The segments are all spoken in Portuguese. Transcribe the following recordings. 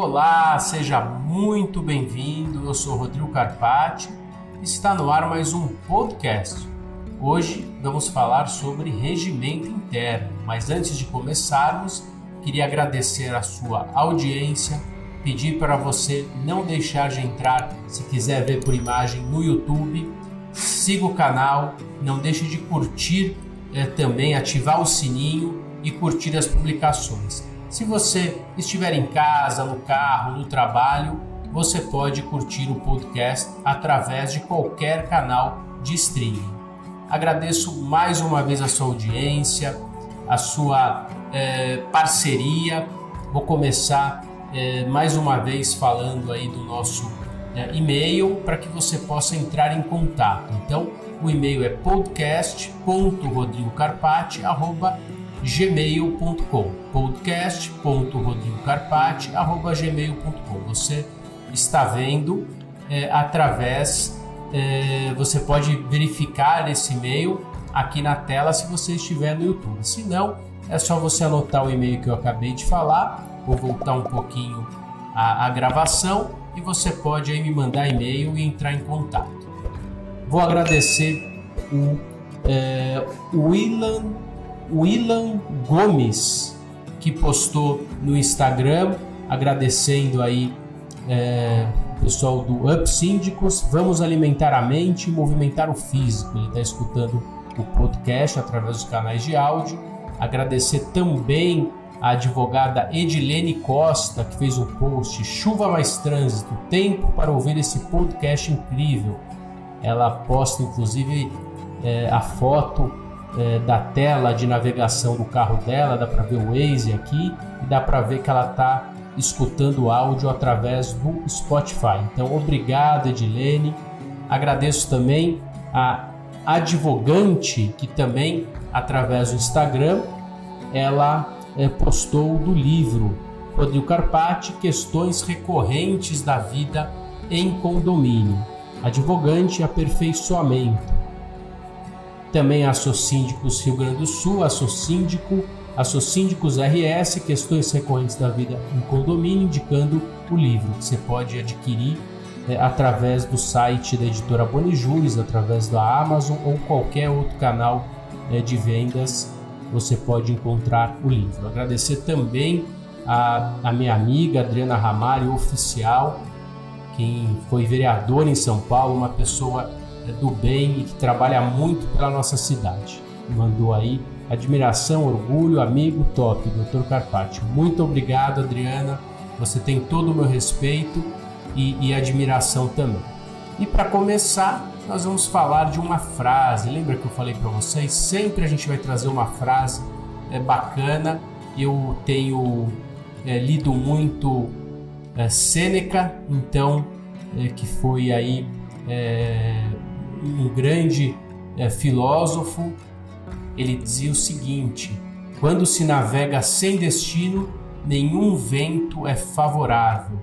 Olá, seja muito bem-vindo. Eu sou Rodrigo Carpati e está no ar mais um podcast. Hoje vamos falar sobre regimento interno, mas antes de começarmos, queria agradecer a sua audiência, pedir para você não deixar de entrar se quiser ver por imagem no YouTube, siga o canal, não deixe de curtir eh, também, ativar o sininho e curtir as publicações. Se você estiver em casa, no carro, no trabalho, você pode curtir o podcast através de qualquer canal de streaming. Agradeço mais uma vez a sua audiência, a sua é, parceria. Vou começar é, mais uma vez falando aí do nosso é, e-mail para que você possa entrar em contato. Então, o e-mail é podcast.rodrigocarpati.com gmail.com podcast.rodrigocarpati.gmail.com Você está vendo é, através, é, você pode verificar esse e-mail aqui na tela se você estiver no YouTube. Se não, é só você anotar o e-mail que eu acabei de falar, vou voltar um pouquinho a, a gravação e você pode aí me mandar e-mail e entrar em contato. Vou agradecer o é, Willan Willan Gomes, que postou no Instagram, agradecendo aí é, o pessoal do Up Síndicos. Vamos alimentar a mente e movimentar o físico. Ele está escutando o podcast através dos canais de áudio. Agradecer também a advogada Edilene Costa, que fez um post Chuva mais trânsito, tempo para ouvir esse podcast incrível. Ela posta inclusive é, a foto é, da tela de navegação do carro dela, dá para ver o Waze aqui e dá para ver que ela está escutando áudio através do Spotify. Então, obrigado, Edilene. Agradeço também a advogante que também através do Instagram ela é, postou do livro Rodrigo Carpati Questões recorrentes da vida em condomínio. Advogante aperfeiçoamento também Assocíndicos Rio Grande do Sul, Assocíndico, Assocíndicos RS, Questões Recorrentes da Vida em Condomínio, indicando o livro que você pode adquirir é, através do site da editora Bonijules, através da Amazon ou qualquer outro canal é, de vendas, você pode encontrar o livro. Agradecer também a, a minha amiga Adriana Ramalho, oficial, quem foi vereadora em São Paulo, uma pessoa do bem e que trabalha muito pela nossa cidade. Mandou aí admiração, orgulho, amigo top, Dr. Carpati. Muito obrigado, Adriana. Você tem todo o meu respeito e, e admiração também. E para começar, nós vamos falar de uma frase. Lembra que eu falei para vocês? Sempre a gente vai trazer uma frase é, bacana. Eu tenho é, lido muito é, Sêneca, então, é, que foi aí é, um grande é, filósofo, ele dizia o seguinte: quando se navega sem destino, nenhum vento é favorável.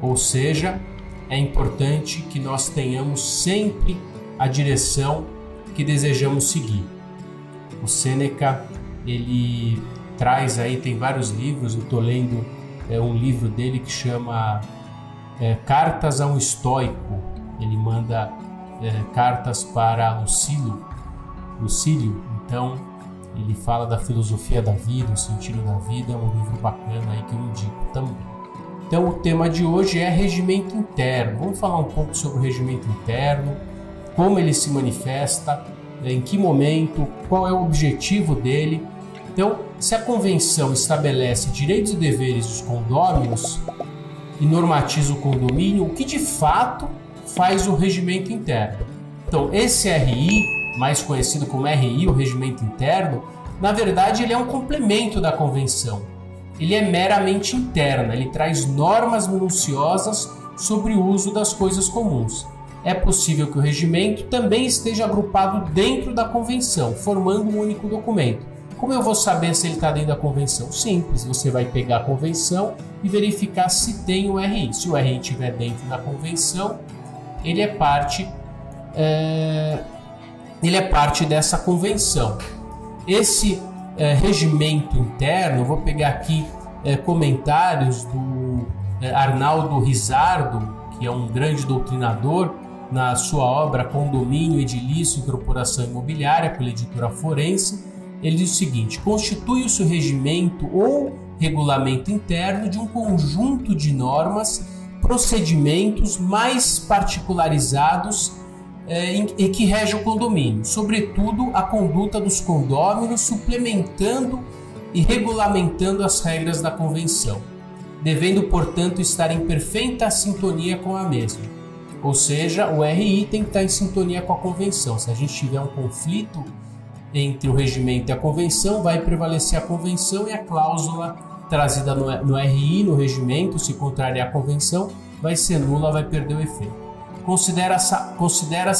Ou seja, é importante que nós tenhamos sempre a direção que desejamos seguir. O Sêneca, ele traz aí, tem vários livros, eu estou lendo é, um livro dele que chama é, Cartas a um Estoico. Ele manda é, cartas para Lucílio, Lucílio, então ele fala da filosofia da vida, o sentido da vida, é um livro bacana aí que eu indico também. Então o tema de hoje é regimento interno. Vamos falar um pouco sobre o regimento interno, como ele se manifesta, em que momento, qual é o objetivo dele. Então, se a convenção estabelece direitos e deveres dos condôminos e normatiza o condomínio, o que de fato faz o regimento interno. Então, esse RI, mais conhecido como RI, o regimento interno, na verdade ele é um complemento da convenção. Ele é meramente interno, ele traz normas minuciosas sobre o uso das coisas comuns. É possível que o regimento também esteja agrupado dentro da convenção, formando um único documento. Como eu vou saber se ele está dentro da convenção? Simples, você vai pegar a convenção e verificar se tem o RI. Se o RI estiver dentro da convenção, ele é parte é, ele é parte dessa convenção. Esse é, regimento interno, vou pegar aqui é, comentários do é, Arnaldo Rizardo, que é um grande doutrinador, na sua obra Condomínio, Edilício e Corporação Imobiliária, pela editora Forense, ele diz o seguinte: constitui-se o regimento ou regulamento interno de um conjunto de normas, procedimentos mais particularizados é, em, em que rege o condomínio, sobretudo a conduta dos condôminos, suplementando e regulamentando as regras da convenção, devendo, portanto, estar em perfeita sintonia com a mesma. Ou seja, o RI tem que estar em sintonia com a convenção. Se a gente tiver um conflito entre o regimento e a convenção, vai prevalecer a convenção e a cláusula trazida no, no RI, no regimento, se contrariar a convenção, vai ser nula, vai perder o efeito considera-se considera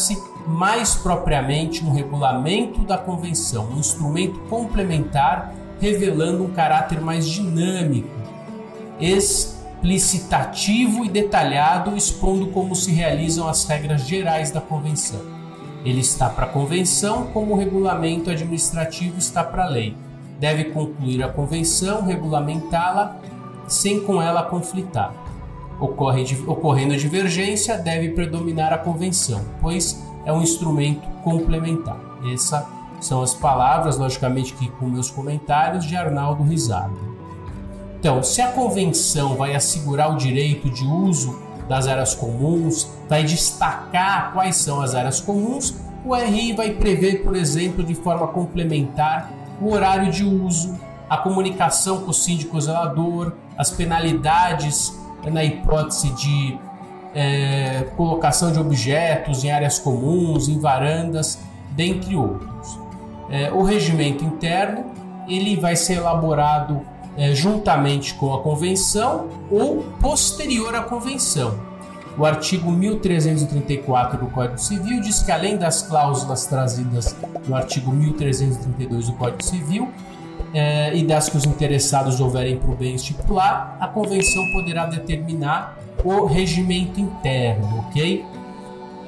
mais propriamente um regulamento da convenção, um instrumento complementar revelando um caráter mais dinâmico, explicitativo e detalhado, expondo como se realizam as regras gerais da convenção. Ele está para a convenção como o regulamento administrativo está para a lei. Deve concluir a convenção, regulamentá-la, sem com ela conflitar ocorre, ocorrendo divergência, deve predominar a convenção, pois é um instrumento complementar. Essas são as palavras, logicamente que com meus comentários, de Arnaldo Rizardo. Então, se a convenção vai assegurar o direito de uso das áreas comuns, vai destacar quais são as áreas comuns, o RI vai prever, por exemplo, de forma complementar o horário de uso, a comunicação com o síndico zelador, as penalidades na hipótese de é, colocação de objetos em áreas comuns, em varandas, dentre outros. É, o regimento interno ele vai ser elaborado é, juntamente com a convenção ou posterior à convenção. O artigo 1334 do Código Civil diz que, além das cláusulas trazidas no artigo 1332 do Código Civil, é, e das que os interessados houverem por bem estipular, a convenção poderá determinar o regimento interno, ok?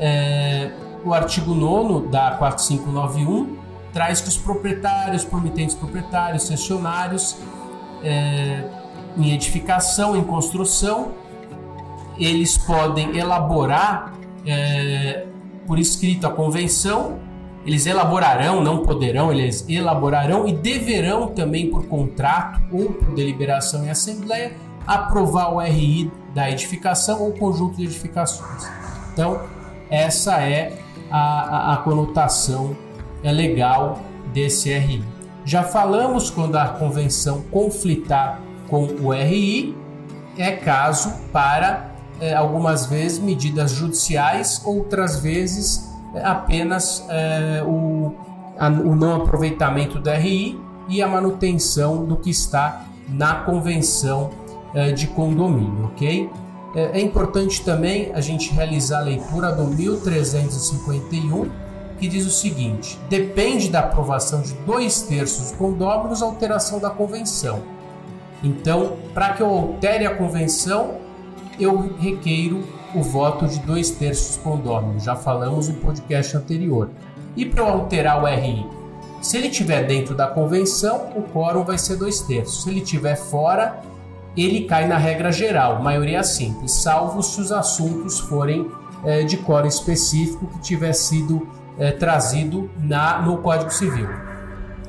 É, o artigo 9 da 4591 traz que os proprietários, promitentes proprietários, cessionários é, em edificação, em construção, eles podem elaborar é, por escrito a convenção eles elaborarão, não poderão, eles elaborarão e deverão também por contrato ou por deliberação em assembleia aprovar o RI da edificação ou conjunto de edificações. Então, essa é a, a, a conotação é legal desse RI. Já falamos quando a convenção conflitar com o RI, é caso para é, algumas vezes medidas judiciais, outras vezes apenas é, o, a, o não aproveitamento do RI e a manutenção do que está na convenção é, de condomínio, ok? É, é importante também a gente realizar a leitura do 1351, que diz o seguinte: depende da aprovação de dois terços dos condôminos a alteração da convenção. Então, para que eu altere a convenção, eu requeiro o voto de dois terços condôminos, já falamos no podcast anterior. E para alterar o RI? Se ele estiver dentro da convenção, o quórum vai ser dois terços. Se ele estiver fora, ele cai na regra geral, maioria simples, salvo se os assuntos forem é, de quórum específico que tiver sido é, trazido na, no Código Civil.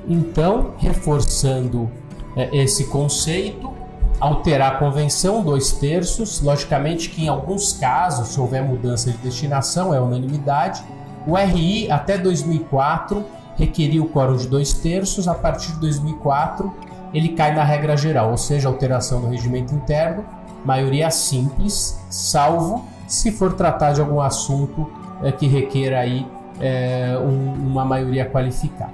Então, reforçando é, esse conceito, alterar a convenção, dois terços. Logicamente que em alguns casos, se houver mudança de destinação, é unanimidade. O RI até 2004 requeria o quórum de dois terços. A partir de 2004 ele cai na regra geral, ou seja, alteração do regimento interno, maioria simples, salvo se for tratar de algum assunto é, que requer aí é, um, uma maioria qualificada.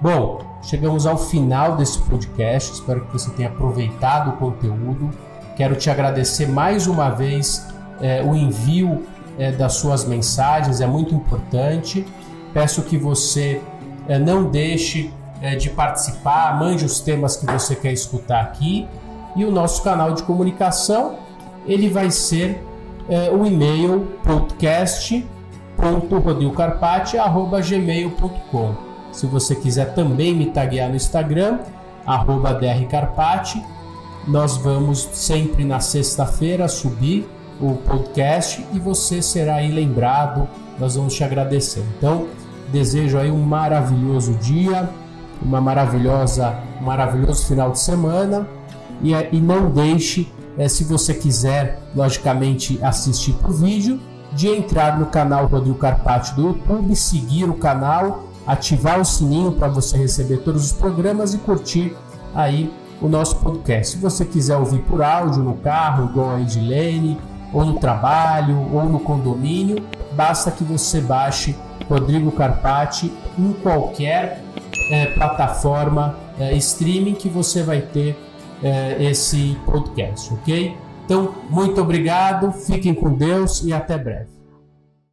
Bom, Chegamos ao final desse podcast. Espero que você tenha aproveitado o conteúdo. Quero te agradecer mais uma vez é, o envio é, das suas mensagens, é muito importante. Peço que você é, não deixe de participar, mande os temas que você quer escutar aqui. E o nosso canal de comunicação ele vai ser o e-mail podcast.rodilcarpati.gmail.com se você quiser também me taguear no Instagram, drcarpati, nós vamos sempre na sexta-feira subir o podcast e você será aí lembrado. Nós vamos te agradecer. Então, desejo aí um maravilhoso dia, uma maravilhosa, um maravilhoso final de semana e, e não deixe, é, se você quiser, logicamente, assistir por vídeo, de entrar no canal Rodrigo Carpati do YouTube, seguir o canal, ativar o sininho para você receber todos os programas e curtir aí o nosso podcast. Se você quiser ouvir por áudio no carro, igual a Edilene, ou no trabalho, ou no condomínio, basta que você baixe Rodrigo Carpati em qualquer é, plataforma é, streaming que você vai ter é, esse podcast, ok? Então, muito obrigado, fiquem com Deus e até breve.